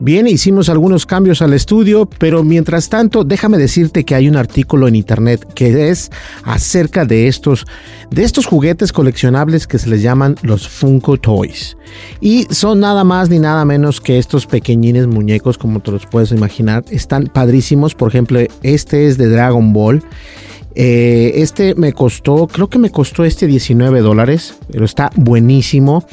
Bien, hicimos algunos cambios al estudio, pero mientras tanto, déjame decirte que hay un artículo en internet que es acerca de estos, de estos juguetes coleccionables que se les llaman los Funko Toys. Y son nada más ni nada menos que estos pequeñines muñecos, como te los puedes imaginar. Están padrísimos. Por ejemplo, este es de Dragon Ball. Eh, este me costó, creo que me costó este 19 dólares, pero está buenísimo.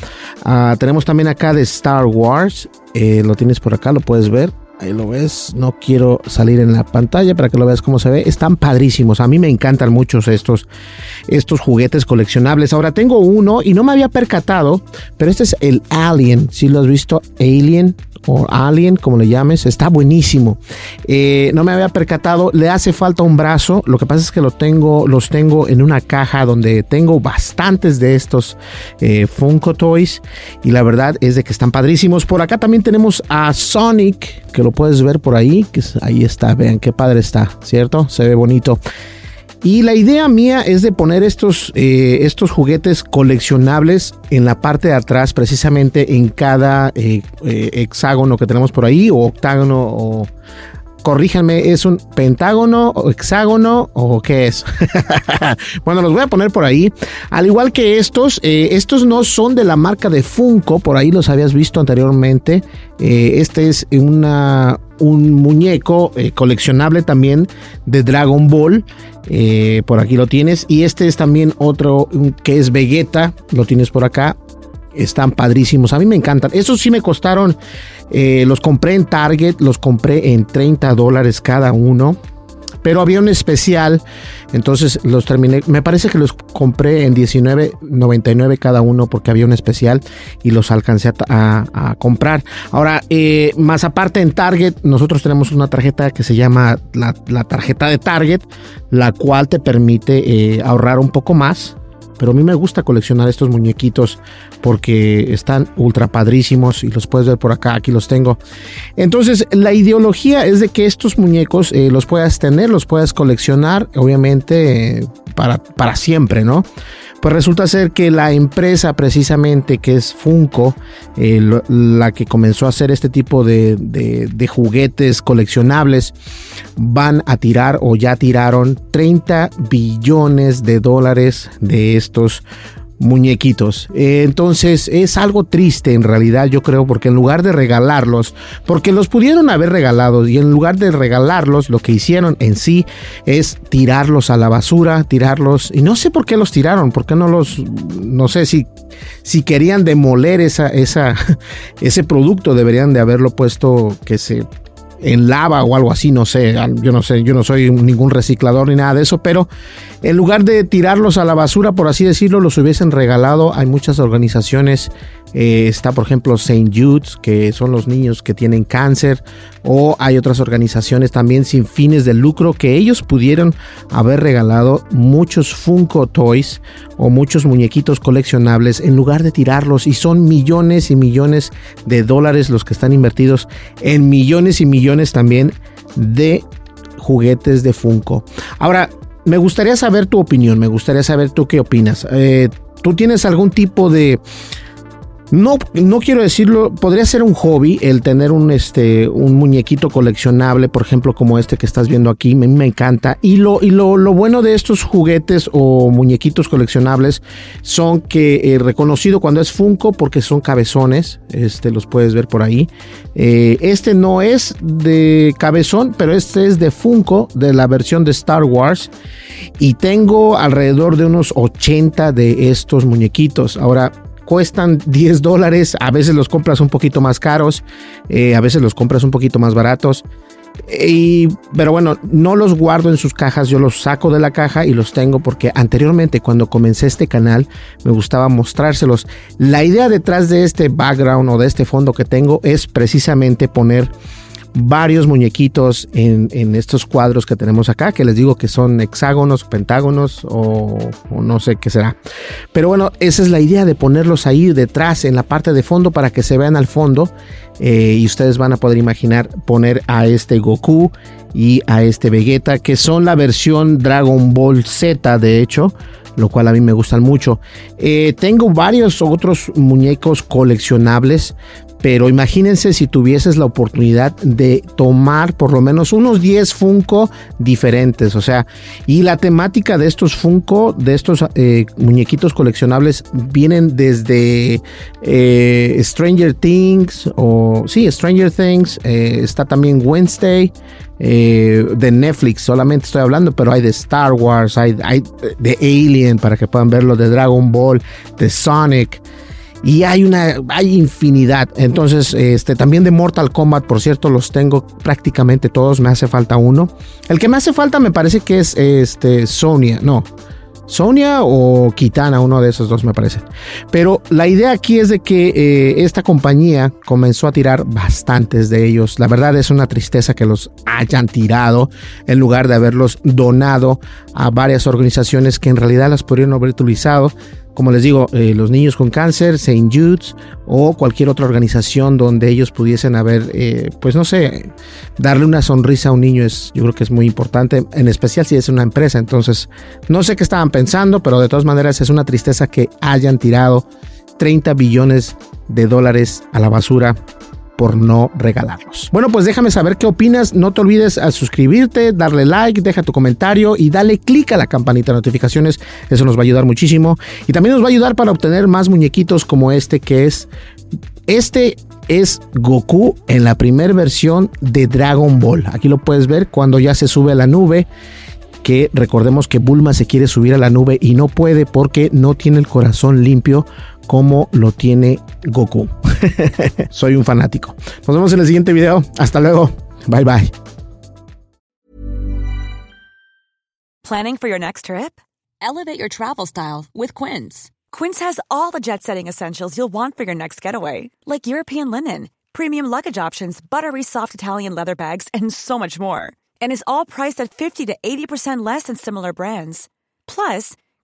Ah, tenemos también acá de Star Wars, eh, lo tienes por acá, lo puedes ver. Ahí lo ves, no quiero salir en la pantalla para que lo veas cómo se ve. Están padrísimos, a mí me encantan muchos estos, estos juguetes coleccionables. Ahora tengo uno y no me había percatado, pero este es el Alien, si lo has visto, Alien o Alien, como le llames, está buenísimo. Eh, no me había percatado, le hace falta un brazo. Lo que pasa es que lo tengo, los tengo en una caja donde tengo bastantes de estos eh, Funko Toys y la verdad es de que están padrísimos. Por acá también tenemos a Sonic, que lo puedes ver por ahí, que ahí está, vean qué padre está, ¿cierto? Se ve bonito. Y la idea mía es de poner estos, eh, estos juguetes coleccionables en la parte de atrás, precisamente en cada eh, eh, hexágono que tenemos por ahí, o octágono, o corríjanme, ¿es un pentágono o hexágono o qué es? bueno, los voy a poner por ahí. Al igual que estos, estos no son de la marca de Funko, por ahí los habías visto anteriormente. Este es una, un muñeco eh, coleccionable también de Dragon Ball. por aquí lo tienes. Y este es también otro que es Vegeta. Lo tienes por acá están padrísimos. A mí me encantan. Estos sí me costaron, eh, los compré en Target, los compré en 30 dólares cada uno. Pero había un especial, entonces los terminé. Me parece que los compré en 19.99 cada uno porque había un especial y los alcancé a, comprar. Ahora, eh, más aparte en Target, nosotros tenemos una tarjeta que se llama la, tarjeta de Target, la cual te permite eh, ahorrar un poco más pero a mí me gusta coleccionar estos muñequitos porque están ultra padrísimos y los puedes ver por acá, aquí los tengo. Entonces, la ideología es de que estos muñecos eh, los puedas tener, los puedas coleccionar, obviamente eh, para, para siempre, ¿no? Pues resulta ser que la empresa precisamente que es Funko, eh, la que comenzó a hacer este tipo de, de, juguetes coleccionables, van a tirar o ya tiraron 30 billones de dólares de estos muñequitos. Eh, entonces es algo triste en realidad, yo creo, porque en lugar de regalarlos, porque los pudieron haber regalado y en lugar de regalarlos, lo que hicieron en sí es tirarlos a la basura, tirarlos, y no sé por qué los tiraron, por qué no los, no sé si, si querían demoler esa, esa, ese producto, deberían de haberlo puesto que se en lava o algo así, no sé, yo no sé, yo no soy ningún reciclador ni nada de eso, pero en lugar de tirarlos a la basura, por así decirlo, los hubiesen regalado. Hay muchas organizaciones Eh, está, por ejemplo, St. Jude's, que son los niños que tienen cáncer. O hay otras organizaciones también sin fines de lucro que ellos pudieron haber regalado muchos Funko Toys o muchos muñequitos coleccionables en lugar de tirarlos. Y son millones y millones de dólares los que están invertidos en millones y millones también de juguetes de Funko. Ahora, me gustaría saber tu opinión, me gustaría saber tú qué opinas. Eh, ¿Tú tienes algún tipo de no, no quiero decirlo, podría ser un hobby el tener un, este, un muñequito coleccionable, por ejemplo, como este que estás viendo aquí, me, me encanta. Y, lo, y lo, lo, bueno de estos juguetes o muñequitos coleccionables son que eh, reconocido cuando es Funko porque son cabezones, este los puedes ver por ahí. Eh, este no es de cabezón, pero este es de Funko, de la versión de Star Wars. Y tengo alrededor de unos 80 de estos muñequitos. Ahora, cuestan 10 dólares, a veces los compras un poquito más caros, eh, a veces los compras un poquito más baratos. Y, pero bueno, no los guardo en sus cajas, yo los saco de la caja y los tengo porque anteriormente cuando comencé este canal me gustaba mostrárselos. La idea detrás de este background o de este fondo que tengo es precisamente poner varios muñequitos en, estos cuadros que tenemos acá, que les digo que son hexágonos, pentágonos o, no sé qué será. Pero bueno, esa es la idea de ponerlos ahí detrás, en la parte de fondo, para que se vean al fondo. Eh, y ustedes van a poder imaginar poner a este Goku y a este Vegeta, que son la versión Dragon Ball Z, de hecho lo cual a mí me gustan mucho. Eh, tengo varios otros muñecos coleccionables, pero imagínense si tuvieses la oportunidad de tomar por lo menos unos 10 Funko diferentes, o sea, y la temática de estos Funko, de estos eh, muñequitos coleccionables, vienen desde eh, Stranger Things, o sí, Stranger Things, eh, está también Wednesday, de Netflix solamente estoy hablando, pero hay de Star Wars, hay, hay de Alien para que puedan verlo, de Dragon Ball, de Sonic y hay una hay infinidad. Entonces, este también de Mortal Kombat, por cierto, los tengo prácticamente todos, me hace falta uno. El que me hace falta me parece que es este Sonia, no. Sonia o Kitana, uno de esos dos me parece. Pero la idea aquí es de que eh, esta compañía comenzó a tirar bastantes de ellos. La verdad es una tristeza que los hayan tirado en lugar de haberlos donado a varias organizaciones que en realidad las podrían haber utilizado como les digo, eh, los niños con cáncer, St. Jude's o cualquier otra organización donde ellos pudiesen haber, eh, pues no sé, darle una sonrisa a un niño es, yo creo que es muy importante, en especial si es una empresa. Entonces, no sé qué estaban pensando, pero de todas maneras es una tristeza que hayan tirado 30 billones de dólares a la basura por no regalarlos. Bueno, pues déjame saber qué opinas. No te olvides a suscribirte, darle like, deja tu comentario y dale click a la campanita de notificaciones. Eso nos va a ayudar muchísimo. Y también nos va a ayudar para obtener más muñequitos como este que es... Este es Goku en la primera versión de Dragon Ball. Aquí lo puedes ver cuando ya se sube a la nube que recordemos que Bulma se quiere subir a la nube y no puede porque no tiene el corazón limpio como lo tiene Goku. Soy un fanático. Nos vemos en el siguiente video. Hasta luego. Bye bye. Planning for your next trip? Elevate your travel style with Quince. Quince has all the jet-setting essentials you'll want for your next getaway, like European linen, premium luggage options, buttery soft Italian leather bags, and so much more. and is all priced at 50 to 80% less than similar brands. Plus,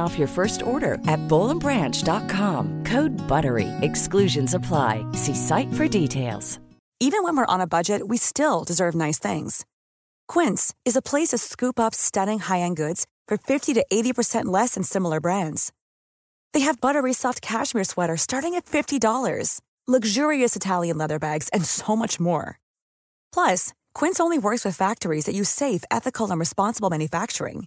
off your first order at bowlandbranch.com. Code BUTTERY. Exclusions apply. See site for details. Even when we're on a budget, we still deserve nice things. Quince is a place to scoop up stunning high-end goods for 50 to 80% less than similar brands. They have buttery soft cashmere sweaters starting at $50, luxurious Italian leather bags, and so much more. Plus, Quince only works with factories that use safe, ethical, and responsible manufacturing.